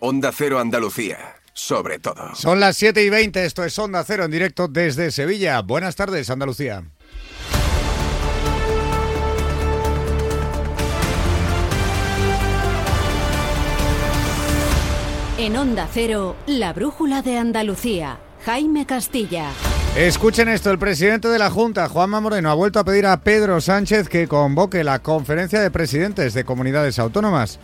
Onda Cero Andalucía, sobre todo. Son las 7 y 20, esto es Onda Cero en directo desde Sevilla. Buenas tardes, Andalucía. En Onda Cero, la brújula de Andalucía. Jaime Castilla. Escuchen esto, el presidente de la Junta, Juanma Moreno, ha vuelto a pedir a Pedro Sánchez que convoque la conferencia de presidentes de comunidades autónomas.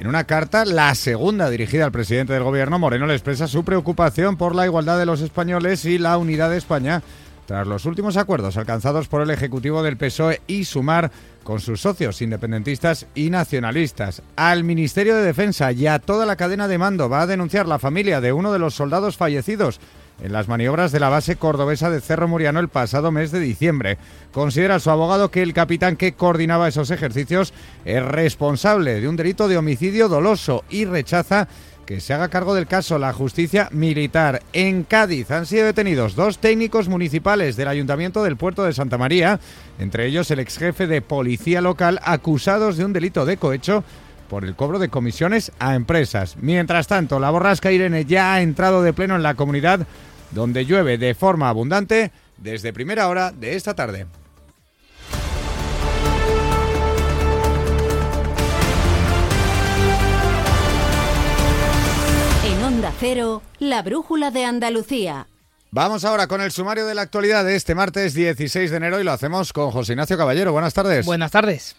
En una carta, la segunda dirigida al presidente del gobierno, Moreno le expresa su preocupación por la igualdad de los españoles y la unidad de España tras los últimos acuerdos alcanzados por el Ejecutivo del PSOE y Sumar con sus socios independentistas y nacionalistas. Al Ministerio de Defensa y a toda la cadena de mando va a denunciar la familia de uno de los soldados fallecidos en las maniobras de la base cordobesa de Cerro Muriano el pasado mes de diciembre. Considera su abogado que el capitán que coordinaba esos ejercicios es responsable de un delito de homicidio doloso y rechaza que se haga cargo del caso la justicia militar. En Cádiz han sido detenidos dos técnicos municipales del Ayuntamiento del Puerto de Santa María, entre ellos el ex jefe de policía local, acusados de un delito de cohecho por el cobro de comisiones a empresas. Mientras tanto, la borrasca Irene ya ha entrado de pleno en la comunidad donde llueve de forma abundante desde primera hora de esta tarde. En Onda Cero, la brújula de Andalucía. Vamos ahora con el sumario de la actualidad de este martes 16 de enero y lo hacemos con José Ignacio Caballero. Buenas tardes. Buenas tardes.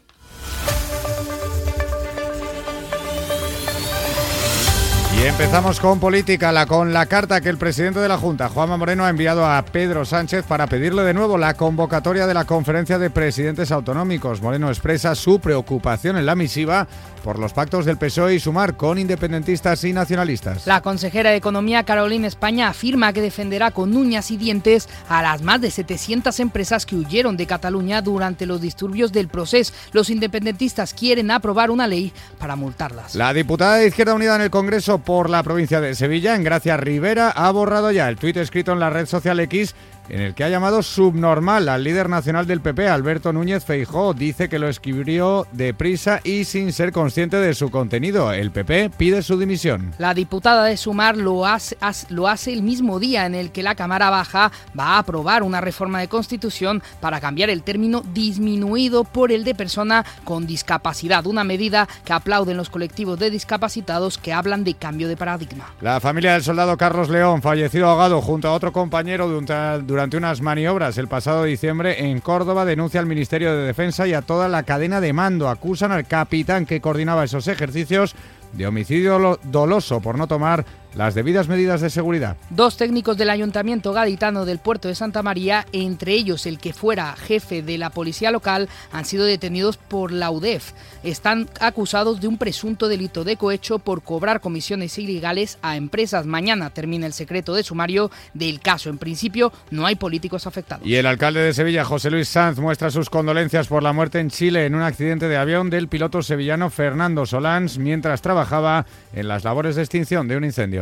Y empezamos con política, la, con la carta que el presidente de la Junta, Juanma Moreno, ha enviado a Pedro Sánchez para pedirle de nuevo la convocatoria de la conferencia de presidentes autonómicos. Moreno expresa su preocupación en la misiva por los pactos del PSOE y Sumar con independentistas y nacionalistas. La consejera de Economía, Carolina España, afirma que defenderá con uñas y dientes a las más de 700 empresas que huyeron de Cataluña durante los disturbios del proceso. Los independentistas quieren aprobar una ley para multarlas. La diputada de Izquierda Unida en el Congreso por la provincia de Sevilla, en Gracia Rivera, ha borrado ya el tuit escrito en la red social X en el que ha llamado subnormal al líder nacional del PP, Alberto Núñez Feijó. Dice que lo escribió deprisa y sin ser consciente de su contenido. El PP pide su dimisión. La diputada de Sumar lo hace, lo hace el mismo día en el que la Cámara Baja va a aprobar una reforma de Constitución para cambiar el término disminuido por el de persona con discapacidad, una medida que aplauden los colectivos de discapacitados que hablan de cambio de paradigma. La familia del soldado Carlos León, fallecido ahogado junto a otro compañero durante durante unas maniobras el pasado diciembre en Córdoba, denuncia al Ministerio de Defensa y a toda la cadena de mando. Acusan al capitán que coordinaba esos ejercicios de homicidio doloso por no tomar las debidas medidas de seguridad. Dos técnicos del Ayuntamiento Gaditano del puerto de Santa María, entre ellos el que fuera jefe de la policía local, han sido detenidos por la UDEF. Están acusados de un presunto delito de cohecho por cobrar comisiones ilegales a empresas. Mañana termina el secreto de sumario del caso. En principio, no hay políticos afectados. Y el alcalde de Sevilla, José Luis Sanz, muestra sus condolencias por la muerte en Chile en un accidente de avión del piloto sevillano Fernando Solans mientras trabajaba en las labores de extinción de un incendio.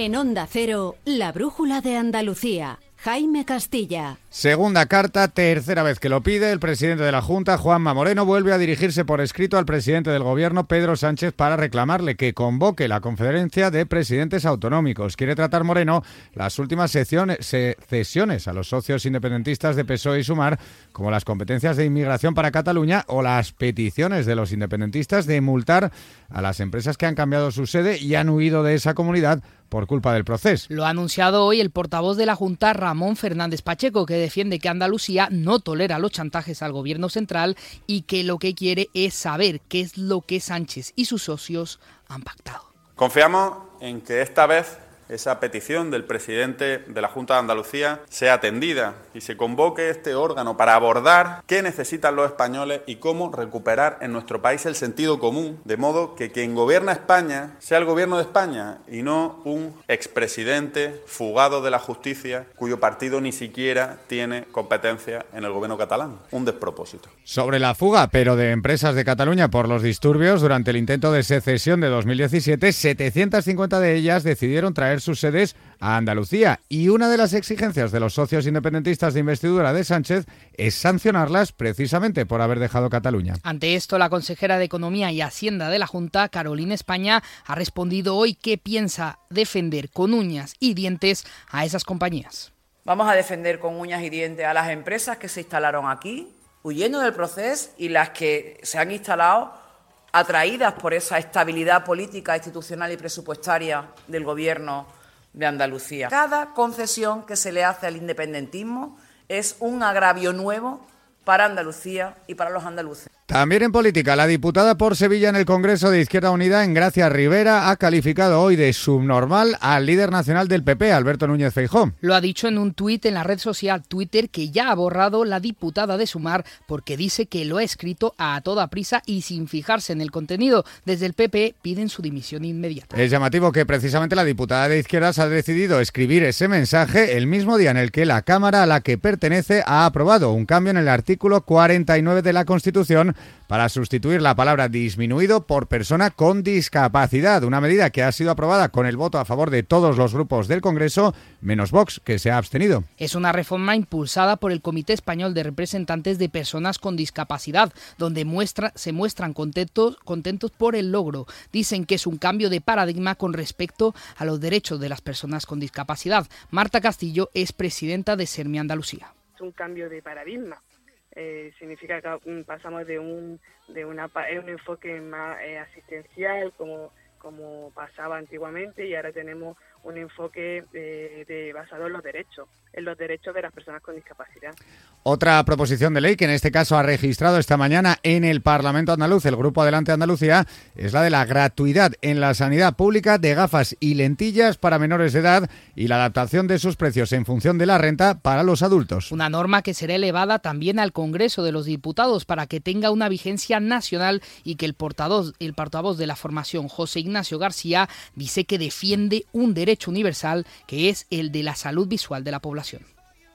En Onda Cero, la brújula de Andalucía. Jaime Castilla. Segunda carta, tercera vez que lo pide, el presidente de la Junta, Juanma Moreno, vuelve a dirigirse por escrito al presidente del Gobierno, Pedro Sánchez, para reclamarle que convoque la conferencia de presidentes autonómicos. Quiere tratar Moreno las últimas cesiones a los socios independentistas de PSOE y Sumar, como las competencias de inmigración para Cataluña o las peticiones de los independentistas de multar a las empresas que han cambiado su sede y han huido de esa comunidad por culpa del proceso. Lo ha anunciado hoy el portavoz de la Junta, Ramón Fernández Pacheco, que defiende que Andalucía no tolera los chantajes al gobierno central y que lo que quiere es saber qué es lo que Sánchez y sus socios han pactado. Confiamos en que esta vez esa petición del presidente de la Junta de Andalucía sea atendida y se convoque este órgano para abordar qué necesitan los españoles y cómo recuperar en nuestro país el sentido común, de modo que quien gobierna España sea el gobierno de España y no un expresidente fugado de la justicia cuyo partido ni siquiera tiene competencia en el gobierno catalán. Un despropósito. Sobre la fuga, pero de empresas de Cataluña por los disturbios durante el intento de secesión de 2017, 750 de ellas decidieron traer traer sus sedes a Andalucía. Y una de las exigencias de los socios independentistas de investidura de Sánchez es sancionarlas precisamente por haber dejado Cataluña. Ante esto, la consejera de Economía y Hacienda de la Junta, Carolina España, ha respondido hoy que piensa defender con uñas y dientes a esas compañías. Vamos a defender con uñas y dientes a las empresas que se instalaron aquí, huyendo del proceso, y las que se han instalado atraídas por esa estabilidad política, institucional y presupuestaria del Gobierno de Andalucía. Cada concesión que se le hace al independentismo es un agravio nuevo para Andalucía y para los andaluces. También en política, la diputada por Sevilla en el Congreso de Izquierda Unida, Gracia Rivera, ha calificado hoy de subnormal al líder nacional del PP, Alberto Núñez Feijó. Lo ha dicho en un tuit en la red social Twitter que ya ha borrado la diputada de Sumar porque dice que lo ha escrito a toda prisa y sin fijarse en el contenido. Desde el PP piden su dimisión inmediata. Es llamativo que precisamente la diputada de Izquierdas ha decidido escribir ese mensaje el mismo día en el que la Cámara a la que pertenece ha aprobado un cambio en el artículo 49 de la Constitución para sustituir la palabra disminuido por persona con discapacidad, una medida que ha sido aprobada con el voto a favor de todos los grupos del Congreso, menos Vox, que se ha abstenido. Es una reforma impulsada por el Comité Español de Representantes de Personas con Discapacidad, donde muestra, se muestran contentos, contentos por el logro. Dicen que es un cambio de paradigma con respecto a los derechos de las personas con discapacidad. Marta Castillo es presidenta de Sermi Andalucía. Es un cambio de paradigma eh, significa que pasamos de un, de una, un enfoque más eh, asistencial como, como pasaba antiguamente y ahora tenemos un enfoque eh, de, basado en los derechos, en los derechos de las personas con discapacidad. Otra proposición de ley que en este caso ha registrado esta mañana en el Parlamento andaluz el Grupo Adelante Andalucía es la de la gratuidad en la sanidad pública de gafas y lentillas para menores de edad y la adaptación de sus precios en función de la renta para los adultos. Una norma que será elevada también al Congreso de los Diputados para que tenga una vigencia nacional y que el portavoz, el portavoz de la formación, José Ignacio García, dice que defiende un derecho universal que es el de la salud visual de la población.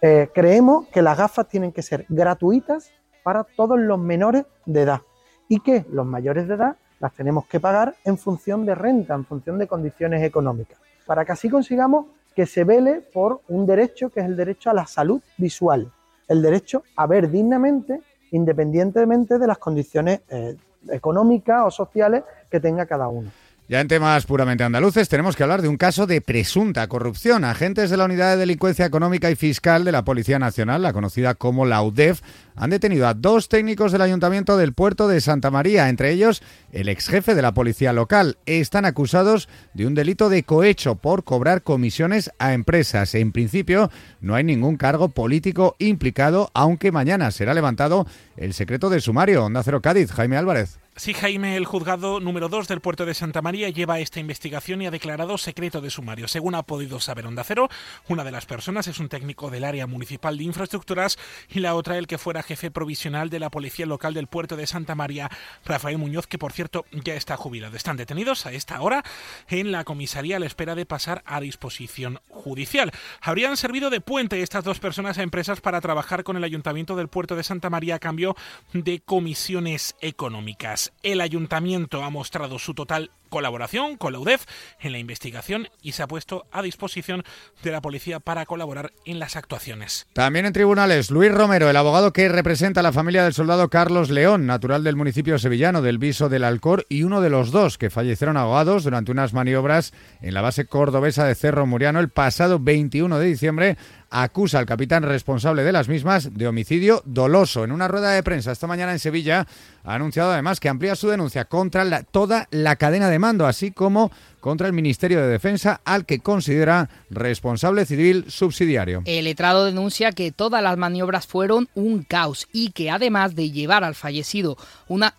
Eh, creemos que las gafas tienen que ser gratuitas para todos los menores de edad y que los mayores de edad las tenemos que pagar en función de renta, en función de condiciones económicas, para que así consigamos que se vele por un derecho que es el derecho a la salud visual, el derecho a ver dignamente independientemente de las condiciones eh, económicas o sociales que tenga cada uno. Ya en temas puramente andaluces tenemos que hablar de un caso de presunta corrupción. Agentes de la Unidad de Delincuencia Económica y Fiscal de la Policía Nacional, la conocida como la UDEF, han detenido a dos técnicos del Ayuntamiento del Puerto de Santa María, entre ellos el ex jefe de la Policía Local. Están acusados de un delito de cohecho por cobrar comisiones a empresas. En principio, no hay ningún cargo político implicado, aunque mañana será levantado el secreto de sumario. Onda Cero Cádiz, Jaime Álvarez. Sí, Jaime, el juzgado número 2 del puerto de Santa María lleva esta investigación y ha declarado secreto de sumario. Según ha podido saber Onda Cero, una de las personas es un técnico del área municipal de infraestructuras y la otra el que fuera jefe provisional de la policía local del puerto de Santa María, Rafael Muñoz, que por cierto ya está jubilado. Están detenidos a esta hora en la comisaría a la espera de pasar a disposición judicial. Habrían servido de puente estas dos personas a empresas para trabajar con el ayuntamiento del puerto de Santa María a cambio de comisiones económicas. El ayuntamiento ha mostrado su total colaboración con la UDEF en la investigación y se ha puesto a disposición de la policía para colaborar en las actuaciones. También en tribunales, Luis Romero, el abogado que representa a la familia del soldado Carlos León, natural del municipio sevillano del Viso del Alcor, y uno de los dos que fallecieron ahogados durante unas maniobras en la base cordobesa de Cerro Muriano el pasado 21 de diciembre, acusa al capitán responsable de las mismas de homicidio doloso. En una rueda de prensa esta mañana en Sevilla ha anunciado además que amplía su denuncia contra toda la cadena de así como contra el Ministerio de Defensa, al que considera responsable civil subsidiario. El letrado denuncia que todas las maniobras fueron un caos y que además de llevar al fallecido una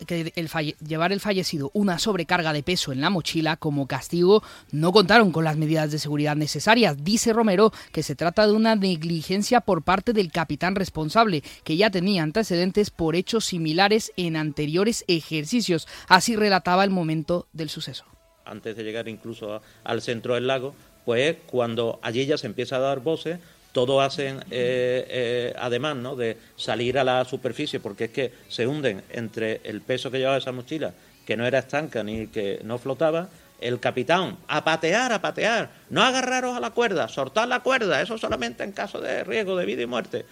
llevar el fallecido una sobrecarga de peso en la mochila como castigo, no contaron con las medidas de seguridad necesarias. Dice Romero que se trata de una negligencia por parte del capitán responsable, que ya tenía antecedentes por hechos similares en anteriores ejercicios. Así relataba el momento del suceso antes de llegar incluso al centro del lago, pues cuando allí ya se empieza a dar voces, todos hacen eh, eh, además ¿no? de salir a la superficie, porque es que se hunden entre el peso que llevaba esa mochila, que no era estanca ni que no flotaba, el capitán, a patear, a patear, no agarraros a la cuerda, soltar la cuerda, eso solamente en caso de riesgo de vida y muerte.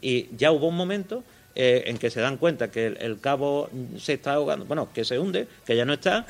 Y ya hubo un momento eh, en que se dan cuenta que el, cabo se está ahogando, bueno, que se hunde, que ya no está.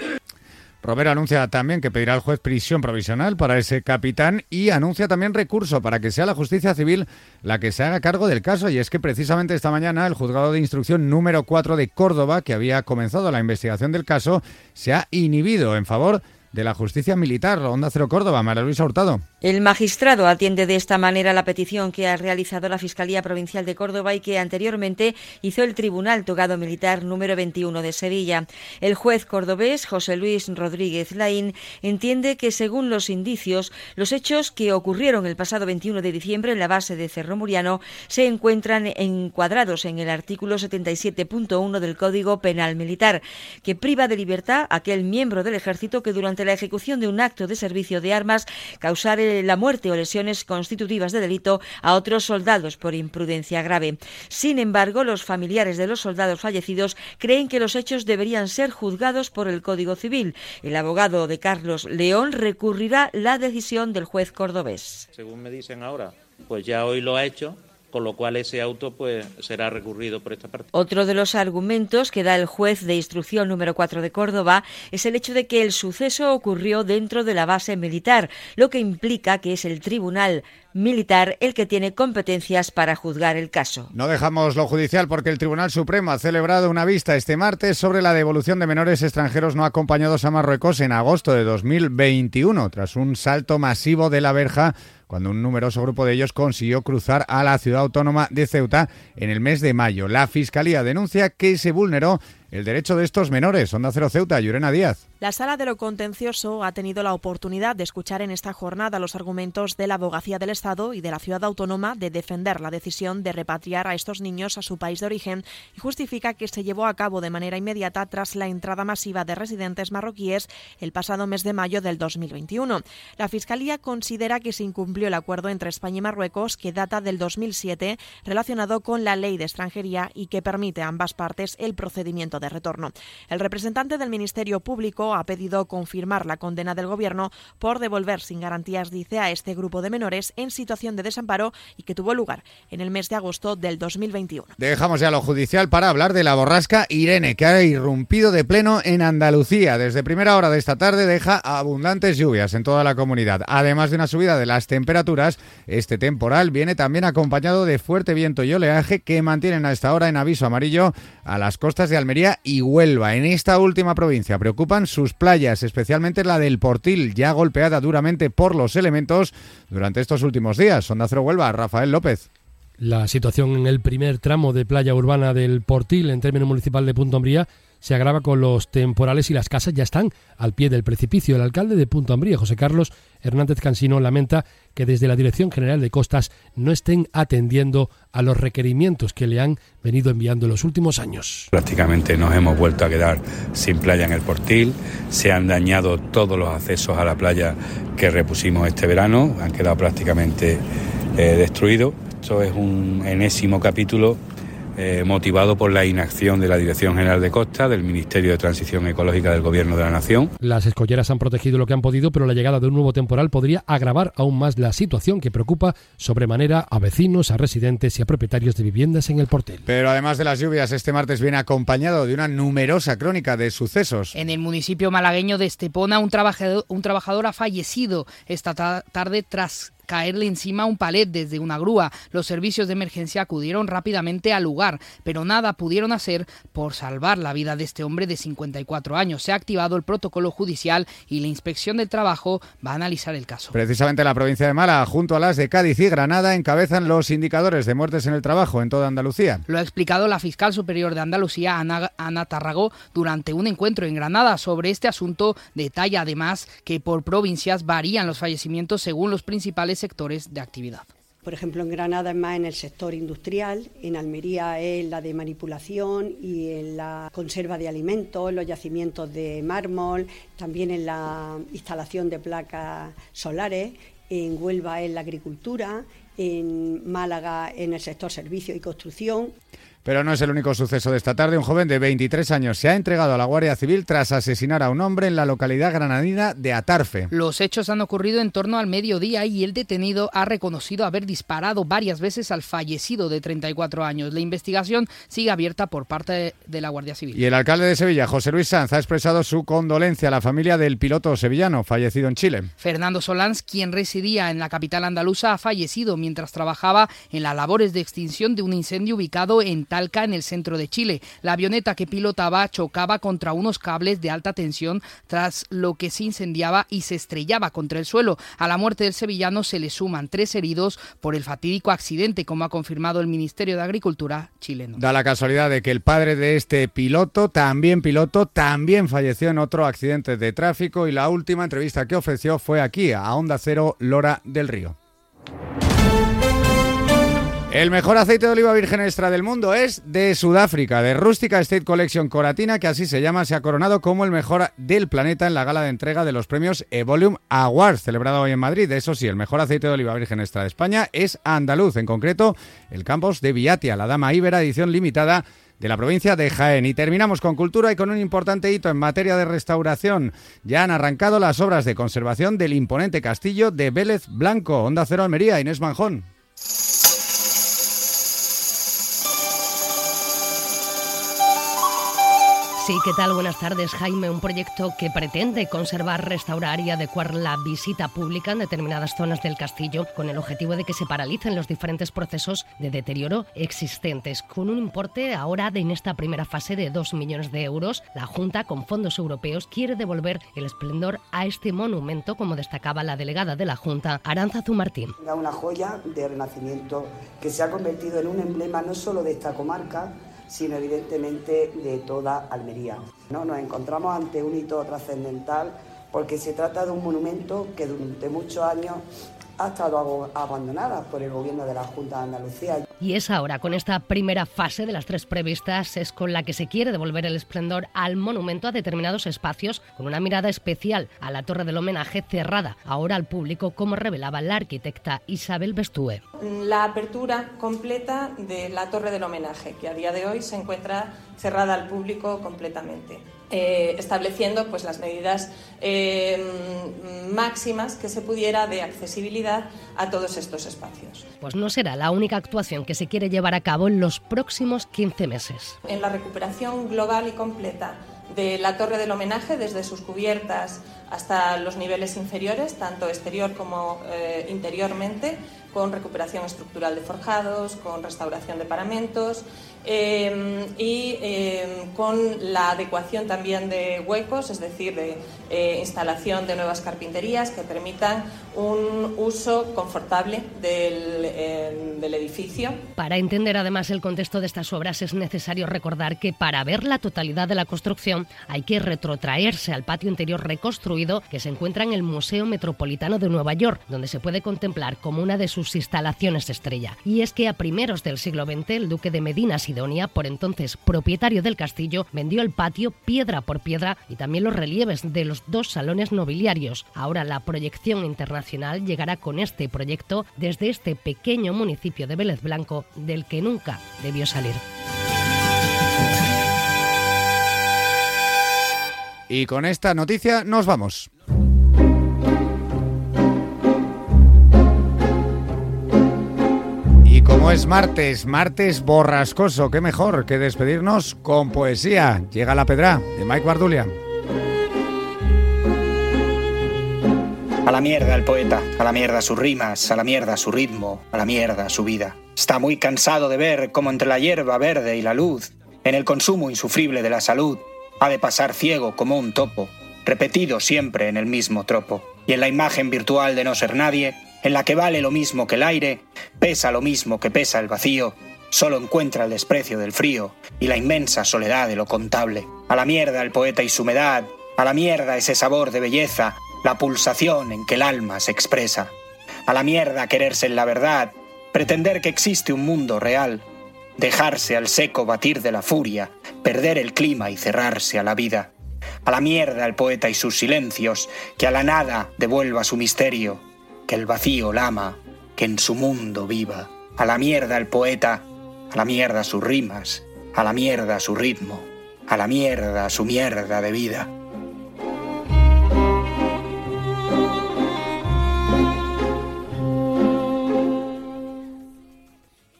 Romero anuncia también que pedirá al juez prisión provisional para ese capitán y anuncia también recurso para que sea la justicia civil la que se haga cargo del caso. Y es que precisamente esta mañana el juzgado de instrucción número 4 de Córdoba, que había comenzado la investigación del caso, se ha inhibido en favor de la Justicia Militar. Onda Cero Córdoba, María Luisa Hurtado. El magistrado atiende de esta manera la petición que ha realizado la Fiscalía Provincial de Córdoba y que anteriormente hizo el Tribunal Togado Militar número 21 de Sevilla. El juez cordobés José Luis Rodríguez Laín entiende que, según los indicios, los hechos que ocurrieron el pasado 21 de diciembre en la base de Cerro Muriano se encuentran encuadrados en el artículo 77.1 del Código Penal Militar, que priva de libertad a aquel miembro del Ejército que durante la ejecución de un acto de servicio de armas causare la muerte o lesiones constitutivas de delito a otros soldados por imprudencia grave. Sin embargo, los familiares de los soldados fallecidos creen que los hechos deberían ser juzgados por el Código Civil. El abogado de Carlos León recurrirá la decisión del juez cordobés. Según me dicen ahora, pues ya hoy lo ha hecho con lo cual ese auto pues será recurrido por esta parte. Otro de los argumentos que da el juez de instrucción número 4 de Córdoba es el hecho de que el suceso ocurrió dentro de la base militar, lo que implica que es el tribunal militar el que tiene competencias para juzgar el caso. No dejamos lo judicial porque el Tribunal Supremo ha celebrado una vista este martes sobre la devolución de menores extranjeros no acompañados a Marruecos en agosto de 2021, tras un salto masivo de la verja cuando un numeroso grupo de ellos consiguió cruzar a la ciudad autónoma de Ceuta en el mes de mayo. La Fiscalía denuncia que se vulneró el derecho de estos menores. Onda Cero Ceuta, Llorena Díaz. La Sala de lo Contencioso ha tenido la oportunidad de escuchar en esta jornada los argumentos de la Abogacía del Estado y de la Ciudad Autónoma de defender la decisión de repatriar a estos niños a su país de origen y justifica que se llevó a cabo de manera inmediata tras la entrada masiva de residentes marroquíes el pasado mes de mayo del 2021. La Fiscalía considera que se incumplió el acuerdo entre España y Marruecos que data del 2007 relacionado con la ley de extranjería y que permite a ambas partes el procedimiento de retorno. El representante del Ministerio Público ha pedido confirmar la condena del Gobierno por devolver sin garantías, dice, a este grupo de menores en situación de desamparo y que tuvo lugar en el mes de agosto del 2021. Dejamos ya lo judicial para hablar de la borrasca Irene, que ha irrumpido de pleno en Andalucía. Desde primera hora de esta tarde deja abundantes lluvias en toda la comunidad. Además de una subida de las temperaturas, este temporal viene también acompañado de fuerte viento y oleaje que mantienen a esta hora en aviso amarillo a las costas de Almería y Huelva. En esta última provincia preocupan sus playas, especialmente la del Portil, ya golpeada duramente por los elementos durante estos últimos días. Sonda Cero Huelva, Rafael López. La situación en el primer tramo de playa urbana del Portil, en términos municipal de Punto Umbría, se agrava con los temporales y las casas ya están al pie del precipicio. El alcalde de Punto Ambría, José Carlos Hernández Cansino, lamenta que desde la Dirección General de Costas no estén atendiendo a los requerimientos que le han venido enviando en los últimos años. Prácticamente nos hemos vuelto a quedar sin playa en el Portil, se han dañado todos los accesos a la playa que repusimos este verano, han quedado prácticamente eh, destruidos. Esto es un enésimo capítulo eh, motivado por la inacción de la Dirección General de Costa, del Ministerio de Transición Ecológica del Gobierno de la Nación. Las escolleras han protegido lo que han podido, pero la llegada de un nuevo temporal podría agravar aún más la situación que preocupa sobremanera a vecinos, a residentes y a propietarios de viviendas en el portel. Pero además de las lluvias, este martes viene acompañado de una numerosa crónica de sucesos. En el municipio malagueño de Estepona, un trabajador, un trabajador ha fallecido esta tarde tras caerle encima un palet desde una grúa. Los servicios de emergencia acudieron rápidamente al lugar, pero nada pudieron hacer por salvar la vida de este hombre de 54 años. Se ha activado el protocolo judicial y la inspección del trabajo va a analizar el caso. Precisamente la provincia de Málaga, junto a las de Cádiz y Granada, encabezan los indicadores de muertes en el trabajo en toda Andalucía. Lo ha explicado la fiscal superior de Andalucía, Ana, Ana Tarragó, durante un encuentro en Granada sobre este asunto. Detalla además que por provincias varían los fallecimientos según los principales sectores de actividad. Por ejemplo, en Granada es más en el sector industrial, en Almería es la de manipulación y en la conserva de alimentos, los yacimientos de mármol, también en la instalación de placas solares, en Huelva es la agricultura en Málaga en el sector servicio y construcción. Pero no es el único suceso de esta tarde. Un joven de 23 años se ha entregado a la Guardia Civil tras asesinar a un hombre en la localidad granadina de Atarfe. Los hechos han ocurrido en torno al mediodía y el detenido ha reconocido haber disparado varias veces al fallecido de 34 años. La investigación sigue abierta por parte de la Guardia Civil. Y el alcalde de Sevilla, José Luis Sanz, ha expresado su condolencia a la familia del piloto sevillano fallecido en Chile. Fernando Solans, quien residía en la capital andaluza, ha fallecido mientras trabajaba en las labores de extinción de un incendio ubicado en Talca, en el centro de Chile. La avioneta que pilotaba chocaba contra unos cables de alta tensión, tras lo que se incendiaba y se estrellaba contra el suelo. A la muerte del sevillano se le suman tres heridos por el fatídico accidente, como ha confirmado el Ministerio de Agricultura chileno. Da la casualidad de que el padre de este piloto, también piloto, también falleció en otro accidente de tráfico y la última entrevista que ofreció fue aquí, a Onda Cero Lora del Río. El mejor aceite de oliva virgen extra del mundo es de Sudáfrica, de Rustica State Collection Coratina, que así se llama, se ha coronado como el mejor del planeta en la gala de entrega de los premios Evolium Awards, celebrado hoy en Madrid. Eso sí, el mejor aceite de oliva virgen extra de España es andaluz, en concreto el campus de Viatia, la Dama Ibera, edición limitada de la provincia de Jaén. Y terminamos con cultura y con un importante hito en materia de restauración. Ya han arrancado las obras de conservación del imponente castillo de Vélez Blanco. Onda Cero Almería, Inés Manjón. Sí, ¿qué tal? Buenas tardes, Jaime. Un proyecto que pretende conservar, restaurar y adecuar la visita pública en determinadas zonas del castillo con el objetivo de que se paralicen los diferentes procesos de deterioro existentes. Con un importe ahora de en esta primera fase de 2 millones de euros, la Junta, con fondos europeos, quiere devolver el esplendor a este monumento, como destacaba la delegada de la Junta, Aranzazu Martín. Una joya de renacimiento que se ha convertido en un emblema no solo de esta comarca, sino evidentemente de toda Almería. ¿no? Nos encontramos ante un hito trascendental porque se trata de un monumento que durante muchos años ha estado abandonada por el gobierno de la Junta de Andalucía. Y es ahora, con esta primera fase de las tres previstas, es con la que se quiere devolver el esplendor al monumento a determinados espacios, con una mirada especial a la torre del homenaje cerrada ahora al público, como revelaba la arquitecta Isabel Bestúe. La apertura completa de la torre del homenaje, que a día de hoy se encuentra cerrada al público completamente. Eh, estableciendo pues, las medidas eh, máximas que se pudiera de accesibilidad a todos estos espacios. Pues no será la única actuación que se quiere llevar a cabo en los próximos 15 meses. En la recuperación global y completa de la torre del homenaje, desde sus cubiertas hasta los niveles inferiores, tanto exterior como eh, interiormente, con recuperación estructural de forjados, con restauración de paramentos eh, y eh, con la adecuación también de huecos, es decir, de instalación de nuevas carpinterías que permitan un uso confortable del, del edificio. Para entender además el contexto de estas obras es necesario recordar que para ver la totalidad de la construcción hay que retrotraerse al patio interior reconstruido que se encuentra en el Museo Metropolitano de Nueva York, donde se puede contemplar como una de sus instalaciones estrella. Y es que a primeros del siglo XX el duque de Medina Sidonia, por entonces propietario del castillo, vendió el patio piedra por piedra y también los relieves de los dos salones nobiliarios. Ahora la proyección internacional llegará con este proyecto desde este pequeño municipio de Vélez Blanco del que nunca debió salir. Y con esta noticia nos vamos. Y como es martes, martes borrascoso, qué mejor que despedirnos con poesía. Llega la pedra de Mike Bardulia. A la mierda el poeta, a la mierda sus rimas, a la mierda su ritmo, a la mierda su vida. Está muy cansado de ver cómo entre la hierba verde y la luz, en el consumo insufrible de la salud, ha de pasar ciego como un topo, repetido siempre en el mismo tropo. Y en la imagen virtual de no ser nadie, en la que vale lo mismo que el aire, pesa lo mismo que pesa el vacío, solo encuentra el desprecio del frío y la inmensa soledad de lo contable. A la mierda el poeta y su humedad, a la mierda ese sabor de belleza, la pulsación en que el alma se expresa. A la mierda quererse en la verdad, pretender que existe un mundo real, dejarse al seco batir de la furia, perder el clima y cerrarse a la vida. A la mierda el poeta y sus silencios, que a la nada devuelva su misterio, que el vacío lama que en su mundo viva. A la mierda el poeta, a la mierda sus rimas, a la mierda su ritmo, a la mierda su mierda de vida.